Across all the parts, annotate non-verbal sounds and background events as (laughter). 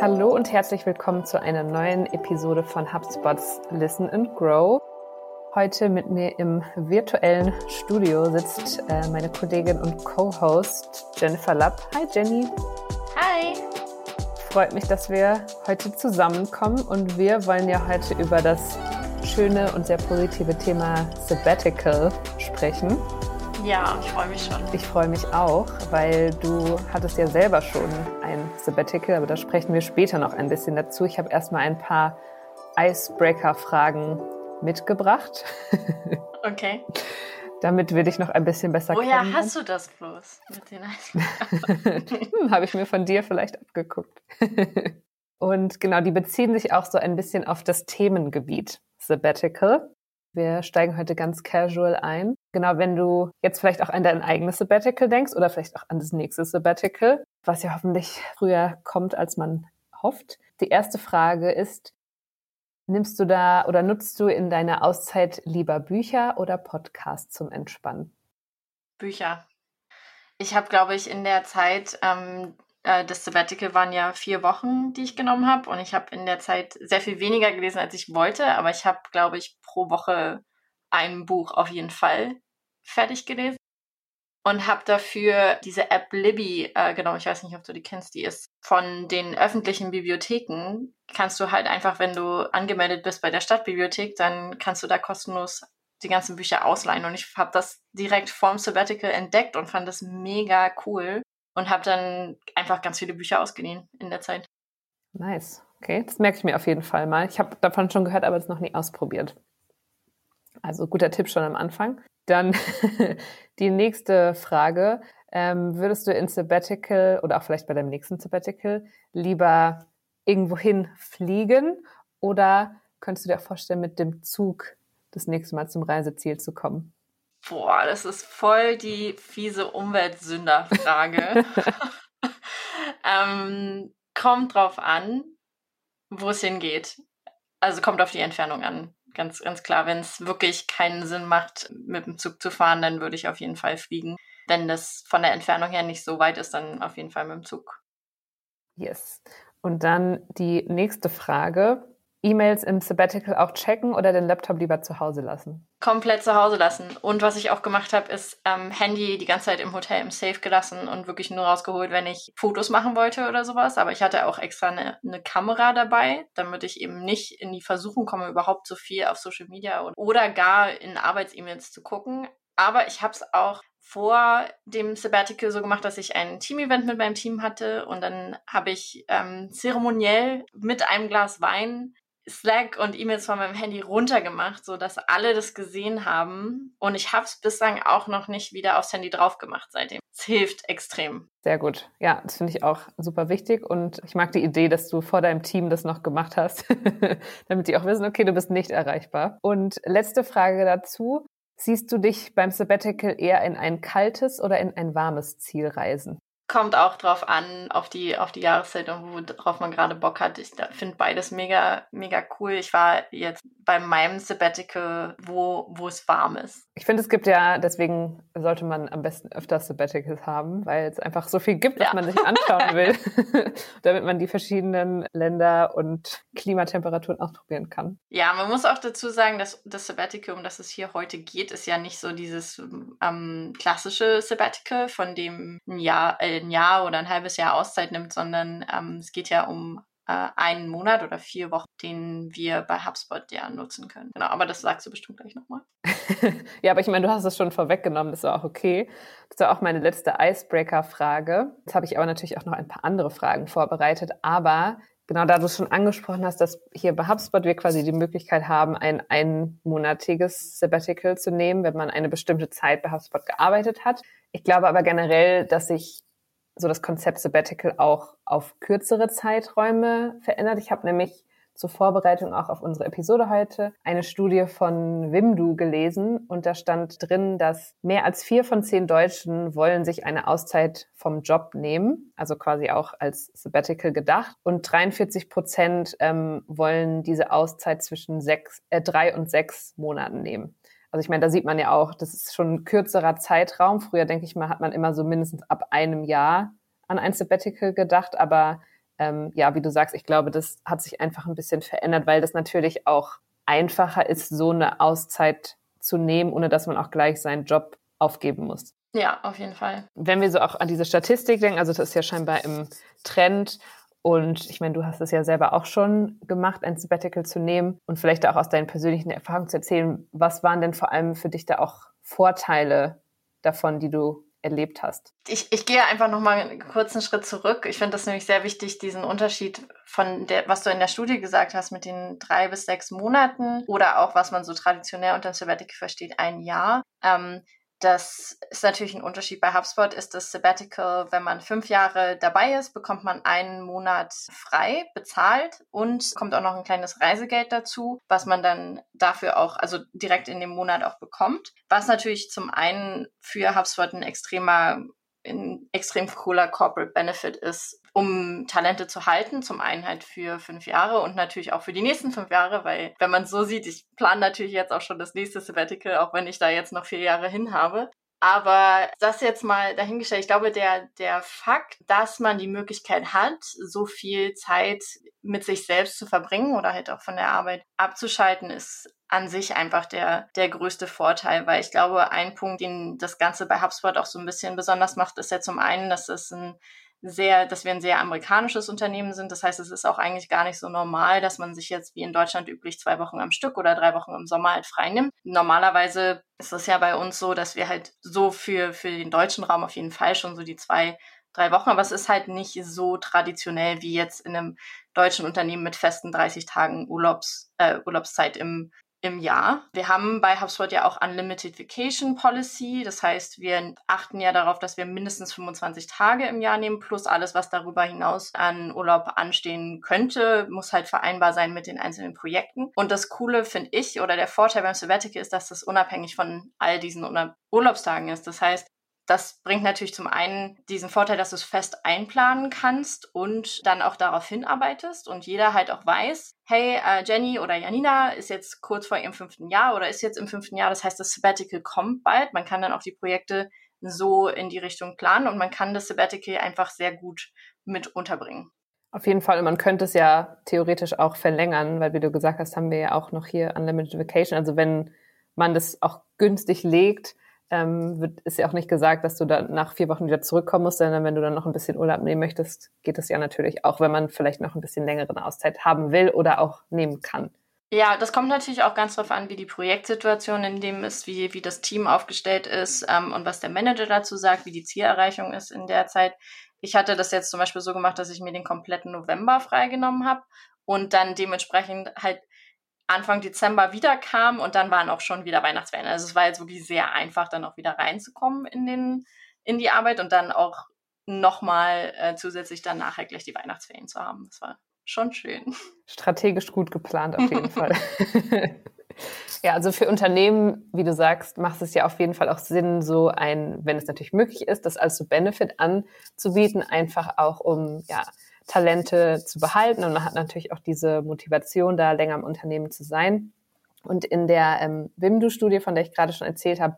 Hallo und herzlich willkommen zu einer neuen Episode von HubSpots Listen and Grow. Heute mit mir im virtuellen Studio sitzt äh, meine Kollegin und Co-Host Jennifer Lapp. Hi Jenny. Hi. Freut mich, dass wir heute zusammenkommen und wir wollen ja heute über das schöne und sehr positive Thema Sabbatical sprechen. Ja, ich freue mich schon. Ich freue mich auch, weil du hattest ja selber schon ein Sabbatical, aber da sprechen wir später noch ein bisschen dazu. Ich habe erstmal ein paar Icebreaker-Fragen mitgebracht. (laughs) Okay. Damit will ich noch ein bisschen besser Woher Woher hast du das bloß mit den (laughs) hm, Habe ich mir von dir vielleicht abgeguckt. (laughs) Und genau, die beziehen sich auch so ein bisschen auf das Themengebiet Sabbatical. Wir steigen heute ganz casual ein. Genau, wenn du jetzt vielleicht auch an dein eigenes Sabbatical denkst oder vielleicht auch an das nächste Sabbatical, was ja hoffentlich früher kommt, als man hofft. Die erste Frage ist, nimmst du da oder nutzt du in deiner Auszeit lieber Bücher oder Podcasts zum Entspannen? Bücher. Ich habe, glaube ich, in der Zeit ähm, äh, das Sabbatical waren ja vier Wochen, die ich genommen habe. Und ich habe in der Zeit sehr viel weniger gelesen, als ich wollte. Aber ich habe, glaube ich, pro Woche ein Buch auf jeden Fall fertig gelesen. Und habe dafür diese App Libby, äh, genau, ich weiß nicht, ob du die kennst, die ist von den öffentlichen Bibliotheken. Kannst du halt einfach, wenn du angemeldet bist bei der Stadtbibliothek, dann kannst du da kostenlos die ganzen Bücher ausleihen. Und ich habe das direkt vorm Sabbatical entdeckt und fand das mega cool und habe dann einfach ganz viele Bücher ausgeliehen in der Zeit. Nice. Okay, das merke ich mir auf jeden Fall mal. Ich habe davon schon gehört, aber es noch nie ausprobiert. Also guter Tipp schon am Anfang. Dann (laughs) die nächste Frage. Ähm, würdest du in Sabbatical oder auch vielleicht bei deinem nächsten Sabbatical lieber irgendwohin fliegen oder könntest du dir auch vorstellen, mit dem Zug das nächste Mal zum Reiseziel zu kommen? Boah, das ist voll die fiese Umweltsünderfrage. (laughs) ähm, kommt drauf an, wo es hingeht. Also kommt auf die Entfernung an. Ganz, ganz klar, wenn es wirklich keinen Sinn macht, mit dem Zug zu fahren, dann würde ich auf jeden Fall fliegen. Wenn das von der Entfernung her nicht so weit ist, dann auf jeden Fall mit dem Zug. Yes. Und dann die nächste Frage. E-Mails im Sabbatical auch checken oder den Laptop lieber zu Hause lassen? Komplett zu Hause lassen. Und was ich auch gemacht habe, ist ähm, Handy die ganze Zeit im Hotel im Safe gelassen und wirklich nur rausgeholt, wenn ich Fotos machen wollte oder sowas. Aber ich hatte auch extra eine, eine Kamera dabei, damit ich eben nicht in die Versuchung komme, überhaupt so viel auf Social Media oder, oder gar in Arbeits-E-Mails zu gucken. Aber ich habe es auch vor dem Sabbatical so gemacht, dass ich ein Team-Event mit meinem Team hatte und dann habe ich ähm, zeremoniell mit einem Glas Wein Slack und E-Mails von meinem Handy runtergemacht, so dass alle das gesehen haben. Und ich habe es bislang auch noch nicht wieder aufs Handy drauf gemacht seitdem. Es hilft extrem. Sehr gut. Ja, das finde ich auch super wichtig. Und ich mag die Idee, dass du vor deinem Team das noch gemacht hast, (laughs) damit die auch wissen, okay, du bist nicht erreichbar. Und letzte Frage dazu. Siehst du dich beim Sabbatical eher in ein kaltes oder in ein warmes Ziel reisen? Kommt auch drauf an, auf die, auf die Jahreszeit und worauf man gerade Bock hat. Ich finde beides mega, mega cool. Ich war jetzt bei meinem Sabbatical, wo, wo es warm ist. Ich finde, es gibt ja, deswegen sollte man am besten öfter Sabbaticals haben, weil es einfach so viel gibt, was ja. man sich anschauen will, (laughs) damit man die verschiedenen Länder und Klimatemperaturen ausprobieren kann. Ja, man muss auch dazu sagen, dass das Sabbatical, um das es hier heute geht, ist ja nicht so dieses ähm, klassische Sabbatical, von dem ein Jahr, äh, ein Jahr oder ein halbes Jahr Auszeit nimmt, sondern ähm, es geht ja um äh, einen Monat oder vier Wochen, den wir bei HubSpot ja nutzen können. Genau, aber das sagst du bestimmt gleich nochmal. (laughs) ja, aber ich meine, du hast es schon vorweggenommen, das war auch okay. Das war auch meine letzte Icebreaker-Frage. Jetzt habe ich aber natürlich auch noch ein paar andere Fragen vorbereitet, aber Genau, da du es schon angesprochen hast, dass hier bei HubSpot wir quasi die Möglichkeit haben, ein einmonatiges Sabbatical zu nehmen, wenn man eine bestimmte Zeit bei HubSpot gearbeitet hat. Ich glaube aber generell, dass sich so das Konzept Sabbatical auch auf kürzere Zeiträume verändert. Ich habe nämlich zur Vorbereitung auch auf unsere Episode heute eine Studie von Wimdu gelesen und da stand drin, dass mehr als vier von zehn Deutschen wollen sich eine Auszeit vom Job nehmen, also quasi auch als Sabbatical gedacht und 43 Prozent ähm, wollen diese Auszeit zwischen sechs, äh, drei und sechs Monaten nehmen. Also ich meine, da sieht man ja auch, das ist schon ein kürzerer Zeitraum. Früher denke ich mal, hat man immer so mindestens ab einem Jahr an ein Sabbatical gedacht, aber ähm, ja, wie du sagst, ich glaube, das hat sich einfach ein bisschen verändert, weil das natürlich auch einfacher ist, so eine Auszeit zu nehmen, ohne dass man auch gleich seinen Job aufgeben muss. Ja, auf jeden Fall. Wenn wir so auch an diese Statistik denken, also das ist ja scheinbar im Trend und ich meine, du hast es ja selber auch schon gemacht, ein Sabbatical zu nehmen und vielleicht auch aus deinen persönlichen Erfahrungen zu erzählen. Was waren denn vor allem für dich da auch Vorteile davon, die du erlebt hast? Ich, ich gehe einfach noch mal einen kurzen Schritt zurück. Ich finde das nämlich sehr wichtig, diesen Unterschied von der, was du in der Studie gesagt hast, mit den drei bis sechs Monaten oder auch was man so traditionell unter Sabbatical versteht, ein Jahr. Ähm, das ist natürlich ein Unterschied. Bei HubSpot ist das Sabbatical, wenn man fünf Jahre dabei ist, bekommt man einen Monat frei, bezahlt und kommt auch noch ein kleines Reisegeld dazu, was man dann dafür auch, also direkt in dem Monat auch bekommt. Was natürlich zum einen für HubSpot ein extremer ein extrem cooler Corporate Benefit ist, um Talente zu halten. Zum einen halt für fünf Jahre und natürlich auch für die nächsten fünf Jahre, weil wenn man so sieht, ich plane natürlich jetzt auch schon das nächste Sabbatical, auch wenn ich da jetzt noch vier Jahre hin habe. Aber das jetzt mal dahingestellt. Ich glaube, der, der Fakt, dass man die Möglichkeit hat, so viel Zeit mit sich selbst zu verbringen oder halt auch von der Arbeit abzuschalten, ist an sich einfach der, der größte Vorteil, weil ich glaube, ein Punkt, den das Ganze bei HubSpot auch so ein bisschen besonders macht, ist ja zum einen, dass es ein sehr, dass wir ein sehr amerikanisches Unternehmen sind. Das heißt, es ist auch eigentlich gar nicht so normal, dass man sich jetzt wie in Deutschland üblich zwei Wochen am Stück oder drei Wochen im Sommer halt frei nimmt. Normalerweise ist es ja bei uns so, dass wir halt so für, für den deutschen Raum auf jeden Fall schon so die zwei, drei Wochen, aber es ist halt nicht so traditionell wie jetzt in einem deutschen Unternehmen mit festen 30 Tagen Urlaubs, äh, Urlaubszeit im im Jahr. Wir haben bei HubSpot ja auch Unlimited Vacation Policy. Das heißt, wir achten ja darauf, dass wir mindestens 25 Tage im Jahr nehmen, plus alles, was darüber hinaus an Urlaub anstehen könnte, muss halt vereinbar sein mit den einzelnen Projekten. Und das Coole finde ich oder der Vorteil beim Sabbatical ist, dass das unabhängig von all diesen Urlaubstagen ist. Das heißt, das bringt natürlich zum einen diesen Vorteil, dass du es fest einplanen kannst und dann auch darauf hinarbeitest und jeder halt auch weiß, hey, äh, Jenny oder Janina ist jetzt kurz vor ihrem fünften Jahr oder ist jetzt im fünften Jahr. Das heißt, das Sabbatical kommt bald. Man kann dann auch die Projekte so in die Richtung planen und man kann das Sabbatical einfach sehr gut mit unterbringen. Auf jeden Fall. Man könnte es ja theoretisch auch verlängern, weil wie du gesagt hast, haben wir ja auch noch hier Unlimited Vacation. Also wenn man das auch günstig legt, ähm, wird, ist ja auch nicht gesagt, dass du dann nach vier Wochen wieder zurückkommen musst, sondern wenn du dann noch ein bisschen Urlaub nehmen möchtest, geht es ja natürlich auch, wenn man vielleicht noch ein bisschen längere Auszeit haben will oder auch nehmen kann. Ja, das kommt natürlich auch ganz darauf an, wie die Projektsituation in dem ist, wie, wie das Team aufgestellt ist ähm, und was der Manager dazu sagt, wie die Zielerreichung ist in der Zeit. Ich hatte das jetzt zum Beispiel so gemacht, dass ich mir den kompletten November freigenommen habe und dann dementsprechend halt Anfang Dezember wieder kam und dann waren auch schon wieder Weihnachtsferien. Also es war jetzt wirklich sehr einfach, dann auch wieder reinzukommen in, den, in die Arbeit und dann auch nochmal äh, zusätzlich dann nachher gleich die Weihnachtsferien zu haben. Das war schon schön. Strategisch gut geplant auf jeden Fall. (laughs) (laughs) ja, also für Unternehmen, wie du sagst, macht es ja auf jeden Fall auch Sinn, so ein, wenn es natürlich möglich ist, das als so Benefit anzubieten, einfach auch um ja Talente zu behalten. Und man hat natürlich auch diese Motivation, da länger im Unternehmen zu sein. Und in der ähm, WIMDU-Studie, von der ich gerade schon erzählt habe,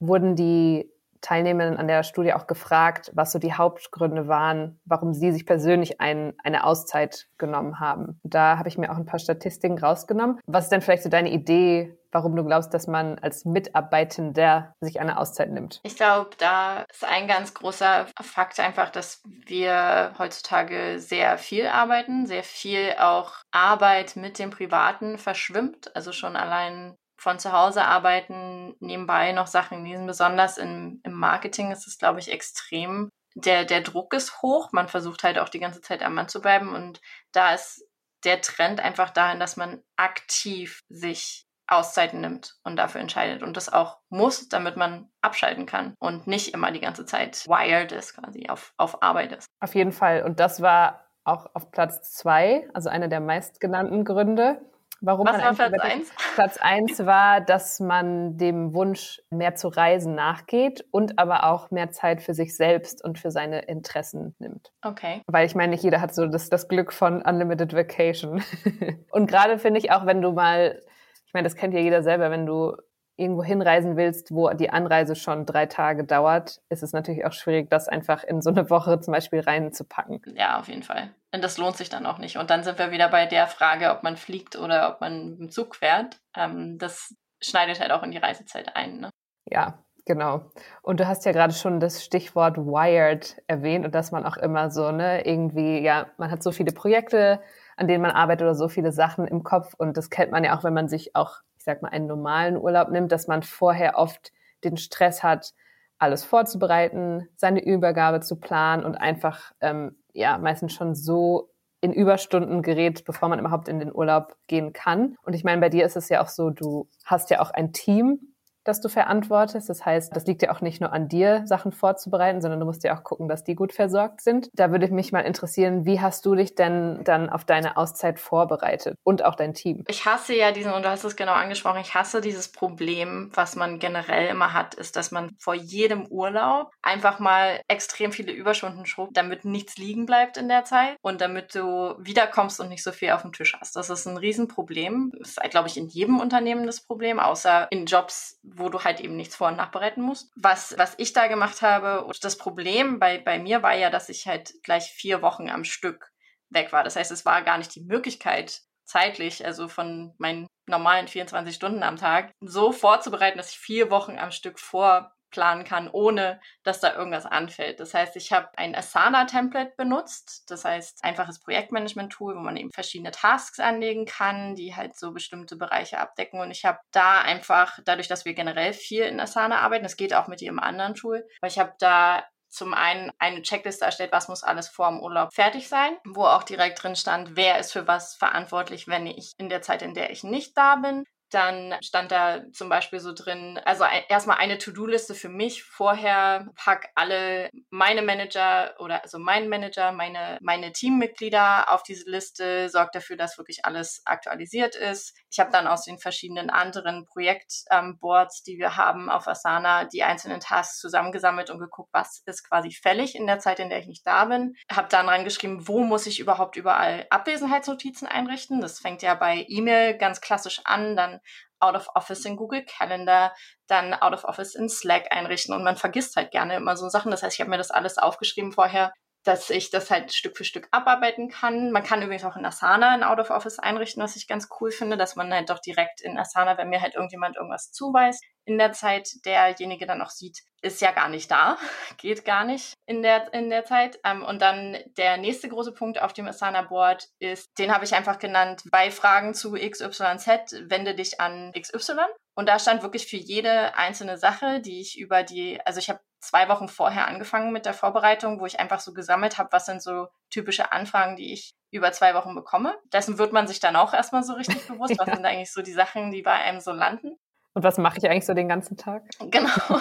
wurden die Teilnehmerinnen an der Studie auch gefragt, was so die Hauptgründe waren, warum sie sich persönlich ein, eine Auszeit genommen haben. Da habe ich mir auch ein paar Statistiken rausgenommen. Was ist denn vielleicht so deine Idee, warum du glaubst, dass man als Mitarbeitender sich eine Auszeit nimmt? Ich glaube, da ist ein ganz großer Fakt einfach, dass wir heutzutage sehr viel arbeiten, sehr viel auch Arbeit mit dem Privaten verschwimmt. Also schon allein von zu Hause arbeiten, nebenbei noch Sachen lesen. Besonders im, im Marketing ist es, glaube ich, extrem. Der, der Druck ist hoch. Man versucht halt auch die ganze Zeit am Mann zu bleiben. Und da ist der Trend einfach dahin, dass man aktiv sich Auszeiten nimmt und dafür entscheidet und das auch muss, damit man abschalten kann und nicht immer die ganze Zeit wired ist, quasi auf, auf Arbeit ist. Auf jeden Fall. Und das war auch auf Platz zwei, also einer der meistgenannten Gründe. Warum Was war Platz eins? Platz eins (laughs) war, dass man dem Wunsch, mehr zu reisen, nachgeht und aber auch mehr Zeit für sich selbst und für seine Interessen nimmt. Okay. Weil ich meine, nicht jeder hat so das, das Glück von Unlimited Vacation. (laughs) und gerade finde ich auch, wenn du mal, ich meine, das kennt ja jeder selber, wenn du irgendwo hinreisen willst, wo die Anreise schon drei Tage dauert, ist es natürlich auch schwierig, das einfach in so eine Woche zum Beispiel reinzupacken. Ja, auf jeden Fall. Und das lohnt sich dann auch nicht. Und dann sind wir wieder bei der Frage, ob man fliegt oder ob man mit dem Zug fährt. Ähm, das schneidet halt auch in die Reisezeit ein. Ne? Ja, Genau. Und du hast ja gerade schon das Stichwort wired erwähnt und dass man auch immer so, ne, irgendwie, ja, man hat so viele Projekte, an denen man arbeitet oder so viele Sachen im Kopf und das kennt man ja auch, wenn man sich auch, sag mal, einen normalen Urlaub nimmt, dass man vorher oft den Stress hat, alles vorzubereiten, seine Übergabe zu planen und einfach, ähm, ja, meistens schon so in Überstunden gerät, bevor man überhaupt in den Urlaub gehen kann. Und ich meine, bei dir ist es ja auch so, du hast ja auch ein Team, das du verantwortest. Das heißt, das liegt ja auch nicht nur an dir, Sachen vorzubereiten, sondern du musst ja auch gucken, dass die gut versorgt sind. Da würde mich mal interessieren, wie hast du dich denn dann auf deine Auszeit vorbereitet und auch dein Team? Ich hasse ja diesen, und du hast es genau angesprochen, ich hasse dieses Problem, was man generell immer hat, ist, dass man vor jedem Urlaub einfach mal extrem viele Überstunden schrubbt, damit nichts liegen bleibt in der Zeit und damit du wiederkommst und nicht so viel auf dem Tisch hast. Das ist ein Riesenproblem. Das ist, glaube ich, in jedem Unternehmen das Problem, außer in Jobs, wo du halt eben nichts vor- und nachbereiten musst. Was, was ich da gemacht habe, und das Problem bei, bei mir war ja, dass ich halt gleich vier Wochen am Stück weg war. Das heißt, es war gar nicht die Möglichkeit, zeitlich, also von meinen normalen 24 Stunden am Tag, so vorzubereiten, dass ich vier Wochen am Stück vor planen kann, ohne dass da irgendwas anfällt. Das heißt, ich habe ein Asana-Template benutzt, das heißt einfaches Projektmanagement-Tool, wo man eben verschiedene Tasks anlegen kann, die halt so bestimmte Bereiche abdecken. Und ich habe da einfach, dadurch, dass wir generell viel in Asana arbeiten, das geht auch mit jedem anderen Tool, weil ich habe da zum einen eine Checkliste erstellt, was muss alles vor dem Urlaub fertig sein, wo auch direkt drin stand, wer ist für was verantwortlich, wenn ich in der Zeit, in der ich nicht da bin. Dann stand da zum Beispiel so drin, also erstmal eine To-Do-Liste für mich. Vorher pack alle meine Manager oder also meinen Manager, meine, meine Teammitglieder auf diese Liste, sorgt dafür, dass wirklich alles aktualisiert ist. Ich habe dann aus den verschiedenen anderen Projektboards, ähm, die wir haben auf Asana, die einzelnen Tasks zusammengesammelt und geguckt, was ist quasi fällig in der Zeit, in der ich nicht da bin. Habe dann reingeschrieben, wo muss ich überhaupt überall Abwesenheitsnotizen einrichten. Das fängt ja bei E-Mail ganz klassisch an, dann Out of Office in Google Calendar, dann Out of Office in Slack einrichten und man vergisst halt gerne immer so Sachen. Das heißt, ich habe mir das alles aufgeschrieben vorher, dass ich das halt Stück für Stück abarbeiten kann. Man kann übrigens auch in Asana ein Out of Office einrichten, was ich ganz cool finde, dass man halt doch direkt in Asana, wenn mir halt irgendjemand irgendwas zuweist, in der Zeit derjenige dann auch sieht, ist ja gar nicht da, (laughs) geht gar nicht in der, in der Zeit. Ähm, und dann der nächste große Punkt auf dem Asana-Board ist, den habe ich einfach genannt, bei Fragen zu XYZ, wende dich an XY. Und da stand wirklich für jede einzelne Sache, die ich über die, also ich habe zwei Wochen vorher angefangen mit der Vorbereitung, wo ich einfach so gesammelt habe, was sind so typische Anfragen, die ich über zwei Wochen bekomme. Dessen wird man sich dann auch erstmal so richtig (laughs) bewusst, was sind eigentlich so die Sachen, die bei einem so landen. Und was mache ich eigentlich so den ganzen Tag? (laughs) Genau.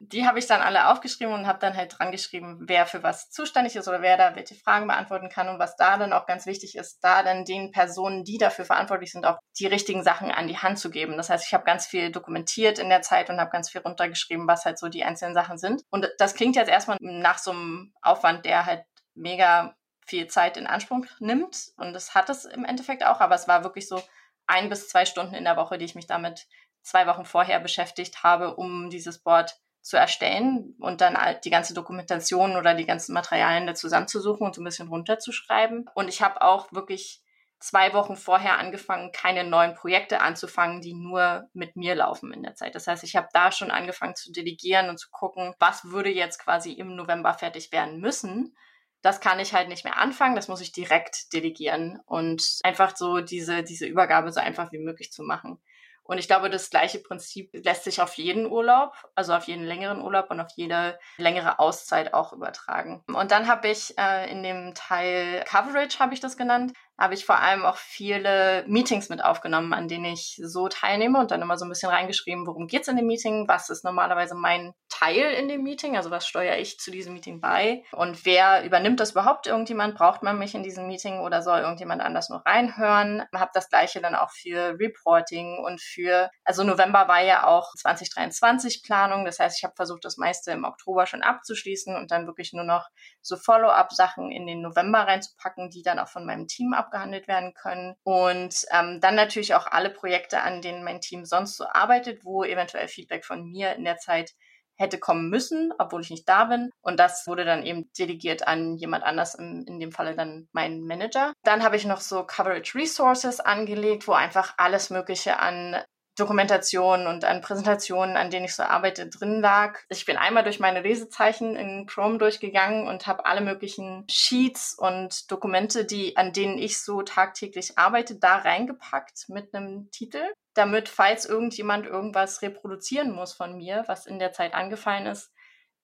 Die habe ich dann alle aufgeschrieben und habe dann halt dran geschrieben, wer für was zuständig ist oder wer da welche Fragen beantworten kann. Und was da dann auch ganz wichtig ist, da dann den Personen, die dafür verantwortlich sind, auch die richtigen Sachen an die Hand zu geben. Das heißt, ich habe ganz viel dokumentiert in der Zeit und habe ganz viel runtergeschrieben, was halt so die einzelnen Sachen sind. Und das klingt jetzt erstmal nach so einem Aufwand, der halt mega viel Zeit in Anspruch nimmt. Und das hat es im Endeffekt auch, aber es war wirklich so ein bis zwei Stunden in der Woche, die ich mich damit zwei Wochen vorher beschäftigt habe, um dieses Board zu erstellen und dann die ganze Dokumentation oder die ganzen Materialien da zusammenzusuchen und so ein bisschen runterzuschreiben. Und ich habe auch wirklich zwei Wochen vorher angefangen, keine neuen Projekte anzufangen, die nur mit mir laufen in der Zeit. Das heißt, ich habe da schon angefangen zu delegieren und zu gucken, was würde jetzt quasi im November fertig werden müssen. Das kann ich halt nicht mehr anfangen, das muss ich direkt delegieren und einfach so diese, diese Übergabe so einfach wie möglich zu machen. Und ich glaube, das gleiche Prinzip lässt sich auf jeden Urlaub, also auf jeden längeren Urlaub und auf jede längere Auszeit auch übertragen. Und dann habe ich äh, in dem Teil Coverage, habe ich das genannt, habe ich vor allem auch viele Meetings mit aufgenommen, an denen ich so teilnehme und dann immer so ein bisschen reingeschrieben, worum geht's in dem Meeting, was ist normalerweise mein Teil in dem Meeting, also was steuere ich zu diesem Meeting bei und wer übernimmt das überhaupt? Irgendjemand braucht man mich in diesem Meeting oder soll irgendjemand anders nur reinhören? Habe das gleiche dann auch für Reporting und für, also November war ja auch 2023 Planung, das heißt, ich habe versucht, das meiste im Oktober schon abzuschließen und dann wirklich nur noch so Follow-up-Sachen in den November reinzupacken, die dann auch von meinem Team abgehandelt werden können. Und ähm, dann natürlich auch alle Projekte, an denen mein Team sonst so arbeitet, wo eventuell Feedback von mir in der Zeit hätte kommen müssen, obwohl ich nicht da bin. Und das wurde dann eben delegiert an jemand anders, in, in dem Falle dann mein Manager. Dann habe ich noch so Coverage Resources angelegt, wo einfach alles Mögliche an Dokumentationen und an Präsentationen, an denen ich so arbeite, drin lag. Ich bin einmal durch meine Lesezeichen in Chrome durchgegangen und habe alle möglichen Sheets und Dokumente, die an denen ich so tagtäglich arbeite, da reingepackt mit einem Titel, damit falls irgendjemand irgendwas reproduzieren muss von mir, was in der Zeit angefallen ist,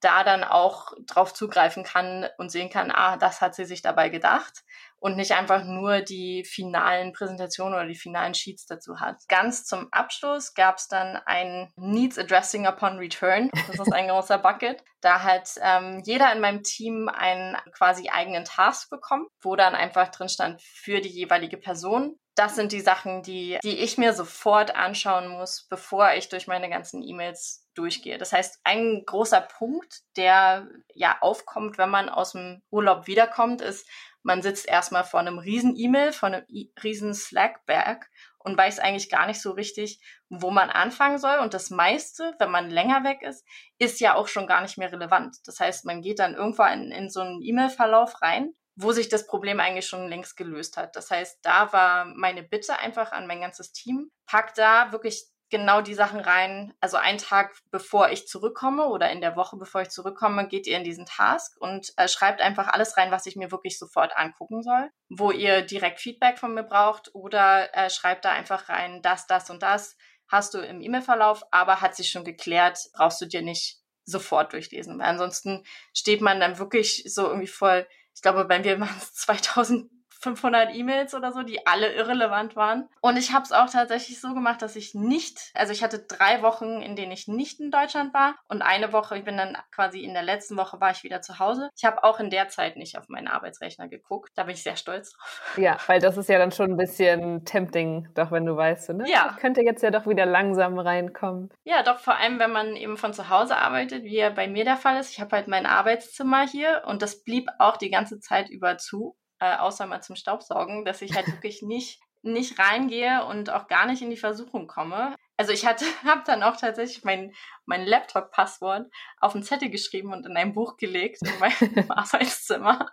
da dann auch drauf zugreifen kann und sehen kann, ah, das hat sie sich dabei gedacht und nicht einfach nur die finalen Präsentationen oder die finalen Sheets dazu hat. Ganz zum Abschluss gab es dann ein Needs Addressing Upon Return. Das ist ein (laughs) großer Bucket. Da hat ähm, jeder in meinem Team einen quasi eigenen Task bekommen, wo dann einfach drin stand für die jeweilige Person das sind die Sachen, die, die ich mir sofort anschauen muss, bevor ich durch meine ganzen E-Mails durchgehe. Das heißt, ein großer Punkt, der ja aufkommt, wenn man aus dem Urlaub wiederkommt, ist, man sitzt erstmal vor einem riesen E-Mail, vor einem riesen Slack-Berg und weiß eigentlich gar nicht so richtig, wo man anfangen soll. Und das meiste, wenn man länger weg ist, ist ja auch schon gar nicht mehr relevant. Das heißt, man geht dann irgendwo in, in so einen E-Mail-Verlauf rein wo sich das Problem eigentlich schon längst gelöst hat. Das heißt, da war meine Bitte einfach an mein ganzes Team, pack da wirklich genau die Sachen rein. Also einen Tag bevor ich zurückkomme oder in der Woche bevor ich zurückkomme, geht ihr in diesen Task und äh, schreibt einfach alles rein, was ich mir wirklich sofort angucken soll, wo ihr direkt Feedback von mir braucht oder äh, schreibt da einfach rein, das, das und das hast du im E-Mail-Verlauf, aber hat sich schon geklärt, brauchst du dir nicht sofort durchlesen. Weil ansonsten steht man dann wirklich so irgendwie voll ich glaube, mir waren es 2000 500 E-Mails oder so, die alle irrelevant waren. Und ich habe es auch tatsächlich so gemacht, dass ich nicht, also ich hatte drei Wochen, in denen ich nicht in Deutschland war und eine Woche, ich bin dann quasi in der letzten Woche war ich wieder zu Hause. Ich habe auch in der Zeit nicht auf meinen Arbeitsrechner geguckt. Da bin ich sehr stolz drauf. Ja, weil das ist ja dann schon ein bisschen tempting, doch wenn du weißt, ne? Ja. Ich könnte jetzt ja doch wieder langsam reinkommen. Ja, doch vor allem, wenn man eben von zu Hause arbeitet, wie ja bei mir der Fall ist. Ich habe halt mein Arbeitszimmer hier und das blieb auch die ganze Zeit über zu äh, außer mal zum Staubsaugen, dass ich halt (laughs) wirklich nicht nicht reingehe und auch gar nicht in die Versuchung komme. Also ich hatte, (laughs) habe dann auch tatsächlich mein, mein Laptop-Passwort auf einen Zettel geschrieben und in ein Buch gelegt in meinem (laughs) Arbeitszimmer.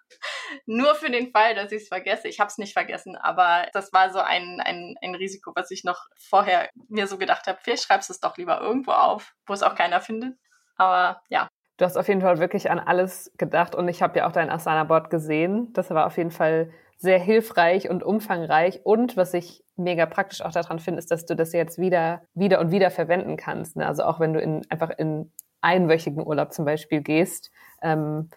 Nur für den Fall, dass ich es vergesse. Ich habe es nicht vergessen, aber das war so ein, ein, ein Risiko, was ich noch vorher mir so gedacht habe, vielleicht schreibst du es doch lieber irgendwo auf, wo es auch keiner findet. Aber ja, Du hast auf jeden Fall wirklich an alles gedacht und ich habe ja auch dein Asana-Board gesehen. Das war auf jeden Fall sehr hilfreich und umfangreich. Und was ich mega praktisch auch daran finde, ist, dass du das jetzt wieder, wieder und wieder verwenden kannst. Ne? Also auch wenn du in, einfach in einwöchigen Urlaub zum Beispiel gehst. Ähm,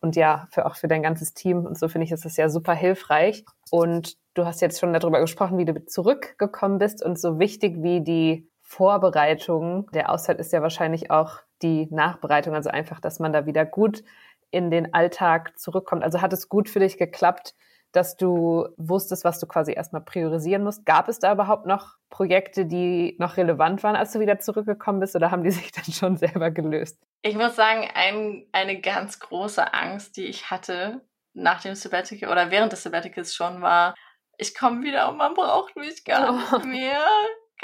und ja, für auch für dein ganzes Team und so finde ich, ist das ja super hilfreich. Und du hast jetzt schon darüber gesprochen, wie du zurückgekommen bist und so wichtig wie die Vorbereitung der Auszeit ist ja wahrscheinlich auch die Nachbereitung, also einfach, dass man da wieder gut in den Alltag zurückkommt. Also hat es gut für dich geklappt, dass du wusstest, was du quasi erstmal priorisieren musst. Gab es da überhaupt noch Projekte, die noch relevant waren, als du wieder zurückgekommen bist, oder haben die (laughs) sich dann schon selber gelöst? Ich muss sagen, ein, eine ganz große Angst, die ich hatte nach dem Sabbatical oder während des Sabbaticals schon war, ich komme wieder und man braucht mich gar oh. nicht mehr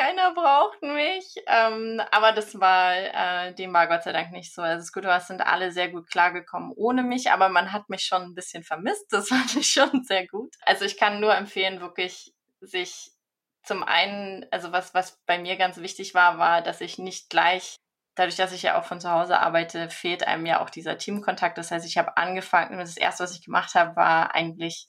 keiner braucht mich. Ähm, aber das war, äh, dem war Gott sei Dank nicht so. Also das Gute war, sind alle sehr gut klargekommen ohne mich, aber man hat mich schon ein bisschen vermisst. Das (laughs) fand ich schon sehr gut. Also ich kann nur empfehlen, wirklich sich zum einen, also was, was bei mir ganz wichtig war, war, dass ich nicht gleich dadurch, dass ich ja auch von zu Hause arbeite, fehlt einem ja auch dieser Teamkontakt. Das heißt, ich habe angefangen, das erste, was ich gemacht habe, war eigentlich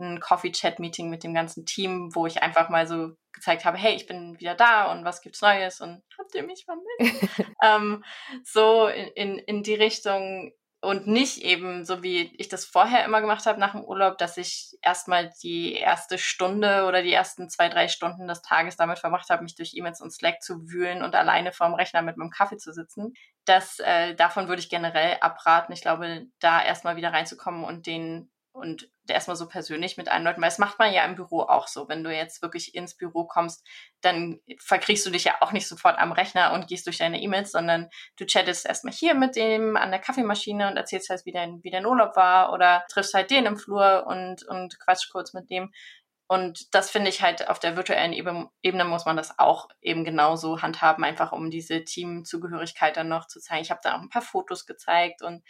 ein Coffee-Chat-Meeting mit dem ganzen Team, wo ich einfach mal so gezeigt habe, hey, ich bin wieder da und was gibt's Neues und habt ihr mich vermisst? (laughs) ähm, so in, in, in die Richtung und nicht eben so wie ich das vorher immer gemacht habe nach dem Urlaub, dass ich erstmal die erste Stunde oder die ersten zwei, drei Stunden des Tages damit verbracht habe, mich durch E-Mails und Slack zu wühlen und alleine vorm Rechner mit meinem Kaffee zu sitzen. Das, äh, davon würde ich generell abraten. Ich glaube, da erstmal wieder reinzukommen und den und erstmal so persönlich mit allen Leuten, weil das macht man ja im Büro auch so. Wenn du jetzt wirklich ins Büro kommst, dann verkriechst du dich ja auch nicht sofort am Rechner und gehst durch deine E-Mails, sondern du chattest erstmal hier mit dem an der Kaffeemaschine und erzählst halt, wie dein, wie dein Urlaub war oder triffst halt den im Flur und, und quatsch kurz mit dem. Und das finde ich halt auf der virtuellen Ebene muss man das auch eben genauso handhaben, einfach um diese Teamzugehörigkeit dann noch zu zeigen. Ich habe da auch ein paar Fotos gezeigt und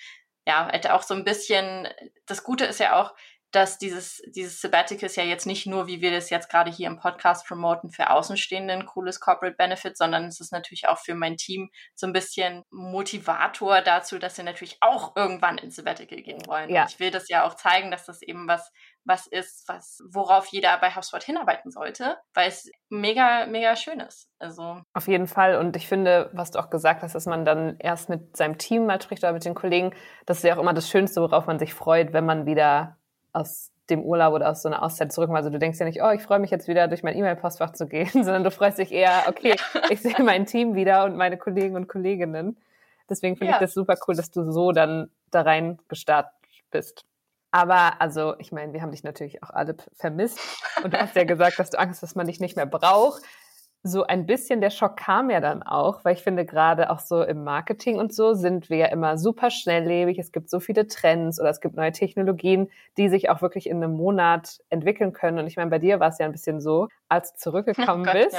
ja, halt auch so ein bisschen, das Gute ist ja auch, dass dieses, dieses Sabbatical ist ja jetzt nicht nur, wie wir das jetzt gerade hier im Podcast promoten, für Außenstehende ein cooles Corporate Benefit, sondern es ist natürlich auch für mein Team so ein bisschen Motivator dazu, dass sie natürlich auch irgendwann ins Sabbatical gehen wollen. Ja. ich will das ja auch zeigen, dass das eben was, was ist, was, worauf jeder bei HubSpot hinarbeiten sollte, weil es mega, mega schön ist. Also. Auf jeden Fall. Und ich finde, was du auch gesagt hast, dass man dann erst mit seinem Team mal spricht oder mit den Kollegen, das ist ja auch immer das Schönste, worauf man sich freut, wenn man wieder aus dem Urlaub oder aus so einer Auszeit zurück. Also du denkst ja nicht, oh, ich freue mich jetzt wieder durch mein E-Mail-Postfach zu gehen, (laughs) sondern du freust dich eher, okay, ich sehe mein Team wieder und meine Kollegen und Kolleginnen. Deswegen finde ja. ich das super cool, dass du so dann da rein gestartet bist. Aber also, ich meine, wir haben dich natürlich auch alle vermisst und du hast ja gesagt, dass du Angst, dass man dich nicht mehr braucht so ein bisschen der Schock kam ja dann auch, weil ich finde gerade auch so im Marketing und so sind wir ja immer super schnelllebig. Es gibt so viele Trends oder es gibt neue Technologien, die sich auch wirklich in einem Monat entwickeln können. Und ich meine, bei dir war es ja ein bisschen so, als du zurückgekommen oh Gott, bist,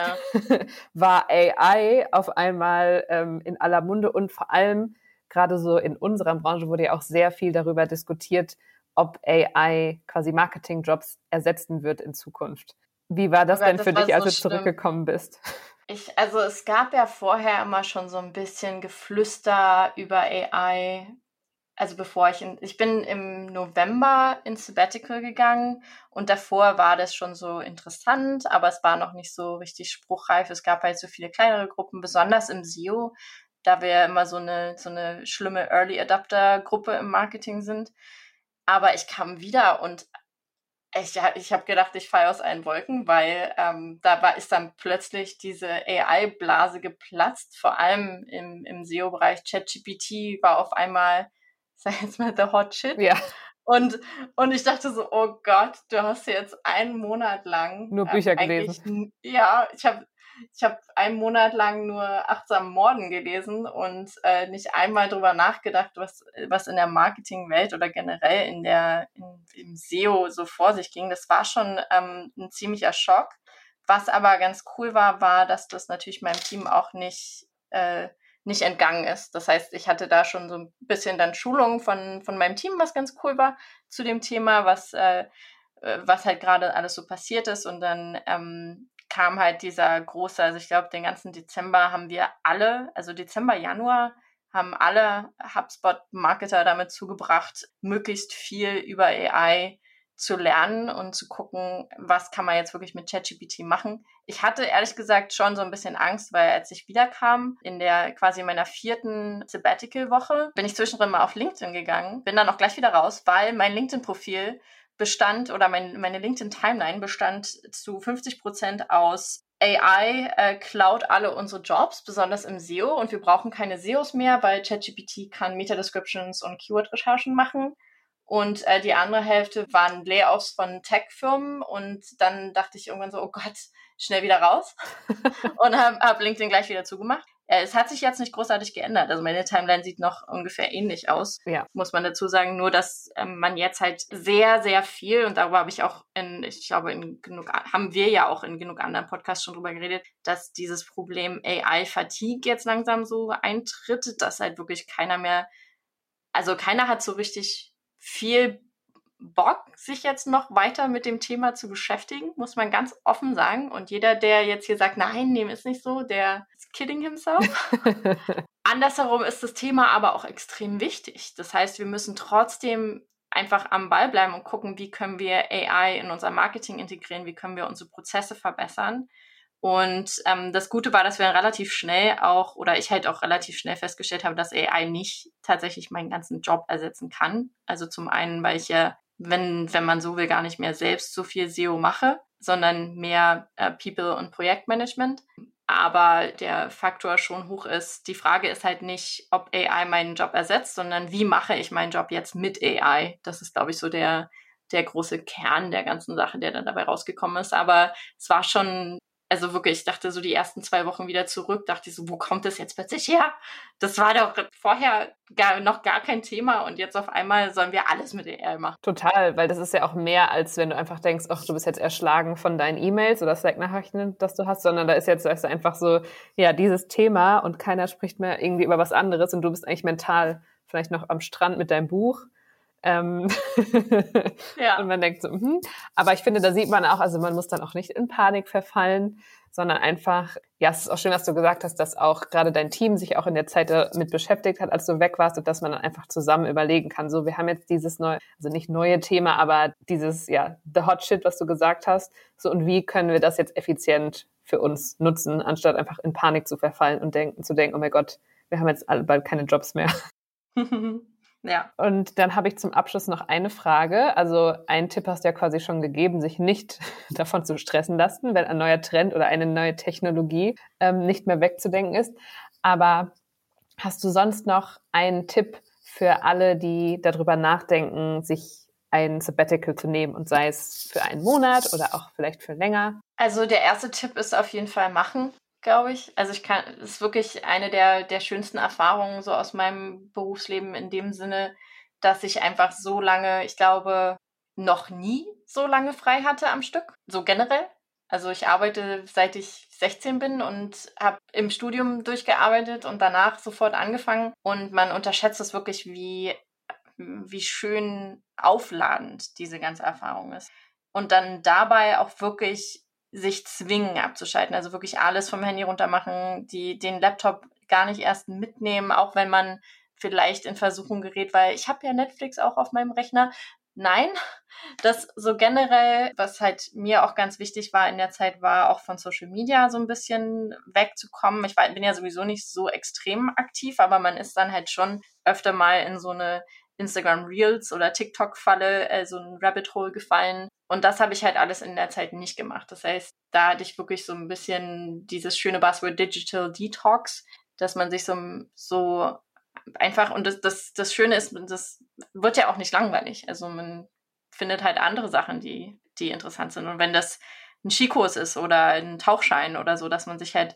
ja. (laughs) war AI auf einmal ähm, in aller Munde und vor allem gerade so in unserer Branche wurde ja auch sehr viel darüber diskutiert, ob AI quasi Marketingjobs ersetzen wird in Zukunft. Wie war das denn das für dich, so als du schlimm. zurückgekommen bist? Ich, also es gab ja vorher immer schon so ein bisschen Geflüster über AI. Also bevor ich in, ich bin im November ins Sabbatical gegangen und davor war das schon so interessant, aber es war noch nicht so richtig spruchreif. Es gab halt so viele kleinere Gruppen, besonders im SEO, da wir ja immer so eine, so eine schlimme Early Adapter Gruppe im Marketing sind. Aber ich kam wieder und ich, ich habe gedacht, ich falle aus allen Wolken, weil ähm, da war, ist dann plötzlich diese AI-Blase geplatzt, vor allem im, im SEO-Bereich. ChatGPT war auf einmal, (laughs) sag jetzt mal, the hot shit. Ja. Und, und ich dachte so, oh Gott, du hast jetzt einen Monat lang. Nur Bücher äh, gelesen. Ja, ich habe ich habe einen Monat lang nur achtsam Morden gelesen und äh, nicht einmal drüber nachgedacht, was, was in der Marketingwelt oder generell in der, in, im SEO so vor sich ging. Das war schon ähm, ein ziemlicher Schock. Was aber ganz cool war, war, dass das natürlich meinem Team auch nicht, äh, nicht entgangen ist. Das heißt, ich hatte da schon so ein bisschen dann Schulungen von, von meinem Team, was ganz cool war zu dem Thema, was, äh, äh was halt gerade alles so passiert ist. Und dann ähm, kam halt dieser große, also ich glaube, den ganzen Dezember haben wir alle, also Dezember, Januar, haben alle HubSpot-Marketer damit zugebracht, möglichst viel über AI zu lernen und zu gucken, was kann man jetzt wirklich mit ChatGPT machen. Ich hatte ehrlich gesagt schon so ein bisschen Angst, weil als ich wiederkam, in der quasi meiner vierten Sabbatical-Woche, bin ich zwischendrin mal auf LinkedIn gegangen, bin dann auch gleich wieder raus, weil mein LinkedIn-Profil bestand oder mein, meine LinkedIn-Timeline bestand zu 50 Prozent aus AI äh, klaut alle unsere Jobs, besonders im SEO. Und wir brauchen keine SEOs mehr, weil ChatGPT kann Meta-Descriptions und Keyword-Recherchen machen. Und äh, die andere Hälfte waren Layoffs von Tech-Firmen. Und dann dachte ich irgendwann so, oh Gott, schnell wieder raus. (laughs) und habe hab LinkedIn gleich wieder zugemacht. Äh, es hat sich jetzt nicht großartig geändert. Also meine Timeline sieht noch ungefähr ähnlich aus, ja. muss man dazu sagen. Nur, dass ähm, man jetzt halt sehr, sehr viel, und darüber habe ich auch in, ich glaube, in genug, haben wir ja auch in genug anderen Podcasts schon drüber geredet, dass dieses Problem AI-Fatigue jetzt langsam so eintritt, dass halt wirklich keiner mehr, also keiner hat so richtig viel Bock, sich jetzt noch weiter mit dem Thema zu beschäftigen, muss man ganz offen sagen. Und jeder, der jetzt hier sagt, nein, dem ist nicht so, der ist kidding himself. (laughs) Andersherum ist das Thema aber auch extrem wichtig. Das heißt, wir müssen trotzdem einfach am Ball bleiben und gucken, wie können wir AI in unser Marketing integrieren, wie können wir unsere Prozesse verbessern. Und ähm, das Gute war, dass wir relativ schnell auch, oder ich halt auch relativ schnell festgestellt habe, dass AI nicht tatsächlich meinen ganzen Job ersetzen kann. Also zum einen, weil ich ja wenn, wenn man so will, gar nicht mehr selbst so viel SEO mache, sondern mehr äh, People- und Projektmanagement. Aber der Faktor schon hoch ist. Die Frage ist halt nicht, ob AI meinen Job ersetzt, sondern wie mache ich meinen Job jetzt mit AI? Das ist, glaube ich, so der, der große Kern der ganzen Sache, der dann dabei rausgekommen ist. Aber es war schon also wirklich, ich dachte so die ersten zwei Wochen wieder zurück, dachte ich so, wo kommt das jetzt plötzlich her? Das war doch vorher gar, noch gar kein Thema und jetzt auf einmal sollen wir alles mit AI machen. Total, weil das ist ja auch mehr, als wenn du einfach denkst, ach, du bist jetzt erschlagen von deinen E-Mails oder Slack-Nachrichten, das du hast, sondern da ist jetzt weißt einfach so, ja, dieses Thema und keiner spricht mehr irgendwie über was anderes und du bist eigentlich mental vielleicht noch am Strand mit deinem Buch ähm ja. (laughs) Und man denkt so, hm. aber ich finde, da sieht man auch, also man muss dann auch nicht in Panik verfallen, sondern einfach, ja, es ist auch schön, was du gesagt hast, dass auch gerade dein Team sich auch in der Zeit damit beschäftigt hat, als du weg warst und dass man dann einfach zusammen überlegen kann. So, wir haben jetzt dieses neue, also nicht neue Thema, aber dieses, ja, the hot shit, was du gesagt hast. So, und wie können wir das jetzt effizient für uns nutzen, anstatt einfach in Panik zu verfallen und denken, zu denken, oh mein Gott, wir haben jetzt alle bald keine Jobs mehr. (laughs) Ja. Und dann habe ich zum Abschluss noch eine Frage. Also ein Tipp hast du ja quasi schon gegeben, sich nicht (laughs) davon zu stressen lassen, wenn ein neuer Trend oder eine neue Technologie ähm, nicht mehr wegzudenken ist. Aber hast du sonst noch einen Tipp für alle, die darüber nachdenken, sich ein Sabbatical zu nehmen und sei es für einen Monat oder auch vielleicht für länger? Also der erste Tipp ist auf jeden Fall machen glaube ich. Also ich kann, es ist wirklich eine der, der schönsten Erfahrungen so aus meinem Berufsleben in dem Sinne, dass ich einfach so lange, ich glaube, noch nie so lange frei hatte am Stück, so generell. Also ich arbeite seit ich 16 bin und habe im Studium durchgearbeitet und danach sofort angefangen. Und man unterschätzt es wirklich, wie, wie schön aufladend diese ganze Erfahrung ist. Und dann dabei auch wirklich sich zwingen abzuschalten. Also wirklich alles vom Handy runter machen, die, den Laptop gar nicht erst mitnehmen, auch wenn man vielleicht in Versuchung gerät, weil ich habe ja Netflix auch auf meinem Rechner. Nein, das so generell, was halt mir auch ganz wichtig war in der Zeit, war auch von Social Media so ein bisschen wegzukommen. Ich war, bin ja sowieso nicht so extrem aktiv, aber man ist dann halt schon öfter mal in so eine Instagram Reels oder TikTok Falle, äh, so ein Rabbit Hole gefallen. Und das habe ich halt alles in der Zeit nicht gemacht. Das heißt, da hatte ich wirklich so ein bisschen dieses schöne Buzzword Digital Detox, dass man sich so, so einfach, und das, das, das Schöne ist, das wird ja auch nicht langweilig. Also man findet halt andere Sachen, die, die interessant sind. Und wenn das ein Skikurs ist oder ein Tauchschein oder so, dass man sich halt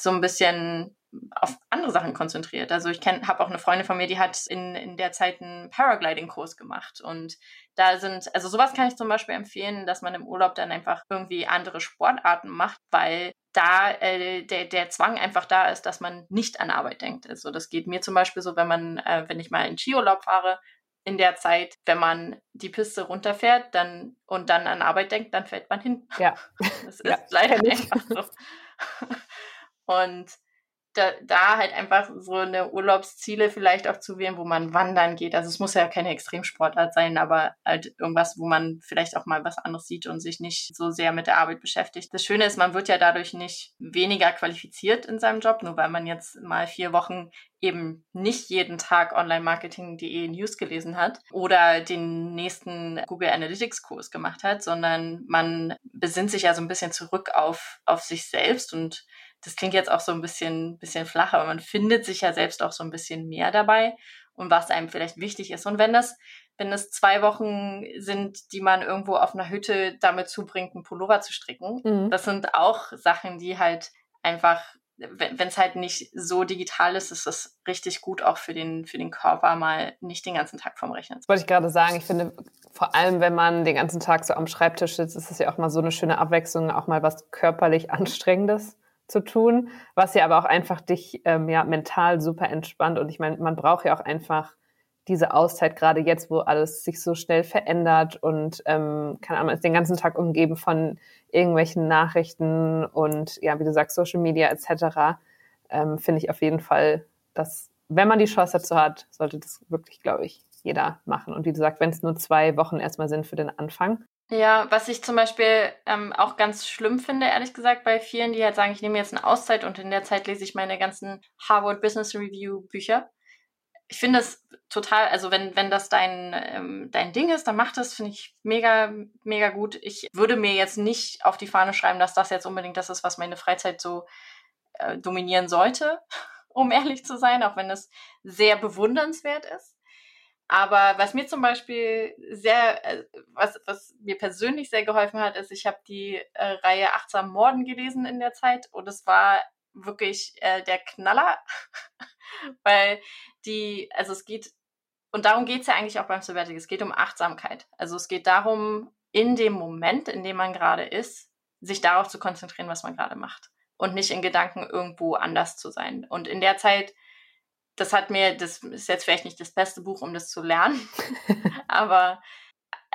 so ein bisschen auf andere Sachen konzentriert. Also ich habe auch eine Freundin von mir, die hat in, in der Zeit einen Paragliding-Kurs gemacht. Und da sind, also sowas kann ich zum Beispiel empfehlen, dass man im Urlaub dann einfach irgendwie andere Sportarten macht, weil da äh, der, der Zwang einfach da ist, dass man nicht an Arbeit denkt. Also das geht mir zum Beispiel so, wenn man, äh, wenn ich mal in Skiurlaub fahre, in der Zeit, wenn man die Piste runterfährt dann, und dann an Arbeit denkt, dann fällt man hin. Ja. (laughs) Das ist ja, leider einfach so. (laughs) Und da, da halt einfach so eine Urlaubsziele vielleicht auch zu wählen, wo man wandern geht. Also es muss ja keine Extremsportart sein, aber halt irgendwas, wo man vielleicht auch mal was anderes sieht und sich nicht so sehr mit der Arbeit beschäftigt. Das Schöne ist, man wird ja dadurch nicht weniger qualifiziert in seinem Job, nur weil man jetzt mal vier Wochen eben nicht jeden Tag Online-Marketing.de News gelesen hat oder den nächsten Google Analytics Kurs gemacht hat, sondern man besinnt sich ja so ein bisschen zurück auf, auf sich selbst und das klingt jetzt auch so ein bisschen, bisschen flach, aber man findet sich ja selbst auch so ein bisschen mehr dabei und was einem vielleicht wichtig ist. Und wenn das, wenn das zwei Wochen sind, die man irgendwo auf einer Hütte damit zubringt, einen Pullover zu stricken, mhm. das sind auch Sachen, die halt einfach, wenn es halt nicht so digital ist, ist das richtig gut auch für den, für den Körper mal nicht den ganzen Tag vom Rechnen. Das wollte ich gerade sagen. Ich finde, vor allem, wenn man den ganzen Tag so am Schreibtisch sitzt, ist es ja auch mal so eine schöne Abwechslung, auch mal was körperlich (laughs) Anstrengendes zu tun, was ja aber auch einfach dich ähm, ja mental super entspannt. Und ich meine, man braucht ja auch einfach diese Auszeit, gerade jetzt, wo alles sich so schnell verändert und ähm, keine Ahnung, ist den ganzen Tag umgeben von irgendwelchen Nachrichten und ja, wie du sagst, Social Media etc. Ähm, Finde ich auf jeden Fall, dass, wenn man die Chance dazu hat, sollte das wirklich, glaube ich, jeder machen. Und wie du sagst, wenn es nur zwei Wochen erstmal sind für den Anfang, ja, was ich zum Beispiel ähm, auch ganz schlimm finde, ehrlich gesagt, bei vielen, die halt sagen, ich nehme jetzt eine Auszeit und in der Zeit lese ich meine ganzen Harvard Business Review Bücher. Ich finde es total, also wenn, wenn das dein, ähm, dein Ding ist, dann mach das, finde ich mega, mega gut. Ich würde mir jetzt nicht auf die Fahne schreiben, dass das jetzt unbedingt das ist, was meine Freizeit so äh, dominieren sollte, (laughs) um ehrlich zu sein, auch wenn es sehr bewundernswert ist. Aber was mir zum Beispiel sehr, äh, was, was mir persönlich sehr geholfen hat, ist, ich habe die äh, Reihe Achtsam Morden gelesen in der Zeit und es war wirklich äh, der Knaller, (laughs) weil die, also es geht, und darum geht es ja eigentlich auch beim Sabbatical, es geht um Achtsamkeit. Also es geht darum, in dem Moment, in dem man gerade ist, sich darauf zu konzentrieren, was man gerade macht und nicht in Gedanken irgendwo anders zu sein. Und in der Zeit das hat mir, das ist jetzt vielleicht nicht das beste Buch, um das zu lernen, (laughs) aber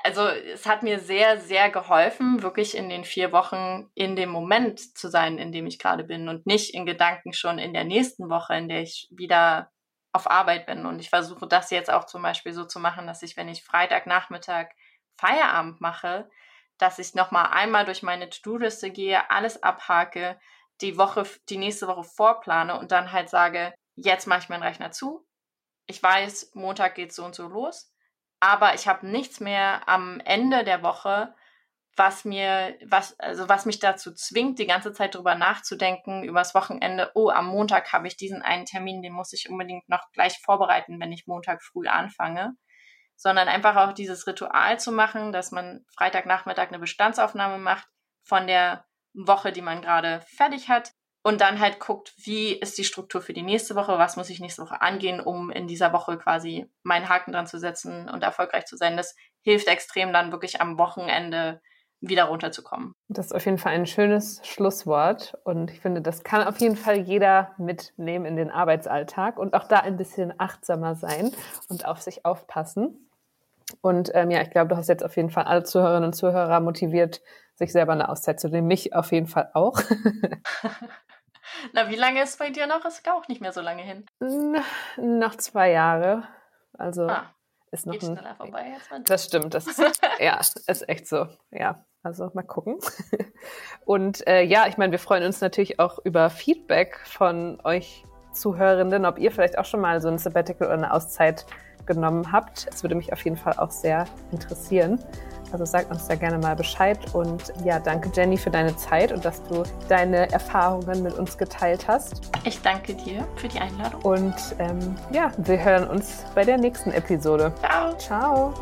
also es hat mir sehr, sehr geholfen, wirklich in den vier Wochen in dem Moment zu sein, in dem ich gerade bin und nicht in Gedanken schon in der nächsten Woche, in der ich wieder auf Arbeit bin. Und ich versuche das jetzt auch zum Beispiel so zu machen, dass ich, wenn ich Freitagnachmittag Feierabend mache, dass ich nochmal einmal durch meine To-Do-Liste gehe, alles abhake, die Woche, die nächste Woche vorplane und dann halt sage, jetzt mache ich meinen Rechner zu. Ich weiß, Montag geht so und so los, aber ich habe nichts mehr am Ende der Woche, was mir, was, also was mich dazu zwingt, die ganze Zeit drüber nachzudenken, übers Wochenende, oh, am Montag habe ich diesen einen Termin, den muss ich unbedingt noch gleich vorbereiten, wenn ich Montag früh anfange. Sondern einfach auch dieses Ritual zu machen, dass man Freitagnachmittag eine Bestandsaufnahme macht von der Woche, die man gerade fertig hat, und dann halt guckt, wie ist die Struktur für die nächste Woche, was muss ich nächste Woche angehen, um in dieser Woche quasi meinen Haken dran zu setzen und erfolgreich zu sein. Das hilft extrem dann wirklich am Wochenende wieder runterzukommen. Das ist auf jeden Fall ein schönes Schlusswort und ich finde, das kann auf jeden Fall jeder mitnehmen in den Arbeitsalltag und auch da ein bisschen achtsamer sein und auf sich aufpassen. Und ähm, ja, ich glaube, du hast jetzt auf jeden Fall alle Zuhörerinnen und Zuhörer motiviert, sich selber eine Auszeit zu nehmen. Mich auf jeden Fall auch. (laughs) Na, wie lange ist bei dir noch? Ist auch nicht mehr so lange hin. noch zwei Jahre. Also ah, ist noch geht ein, schneller vorbei jetzt. Mann. Das stimmt. Das ja, ist echt so. Ja, also mal gucken. (laughs) Und äh, ja, ich meine, wir freuen uns natürlich auch über Feedback von euch Zuhörenden, ob ihr vielleicht auch schon mal so ein Sabbatical oder eine Auszeit genommen habt. Es würde mich auf jeden Fall auch sehr interessieren. Also sag uns da gerne mal Bescheid. Und ja, danke Jenny für deine Zeit und dass du deine Erfahrungen mit uns geteilt hast. Ich danke dir für die Einladung. Und ähm, ja, wir hören uns bei der nächsten Episode. Ciao. Ciao.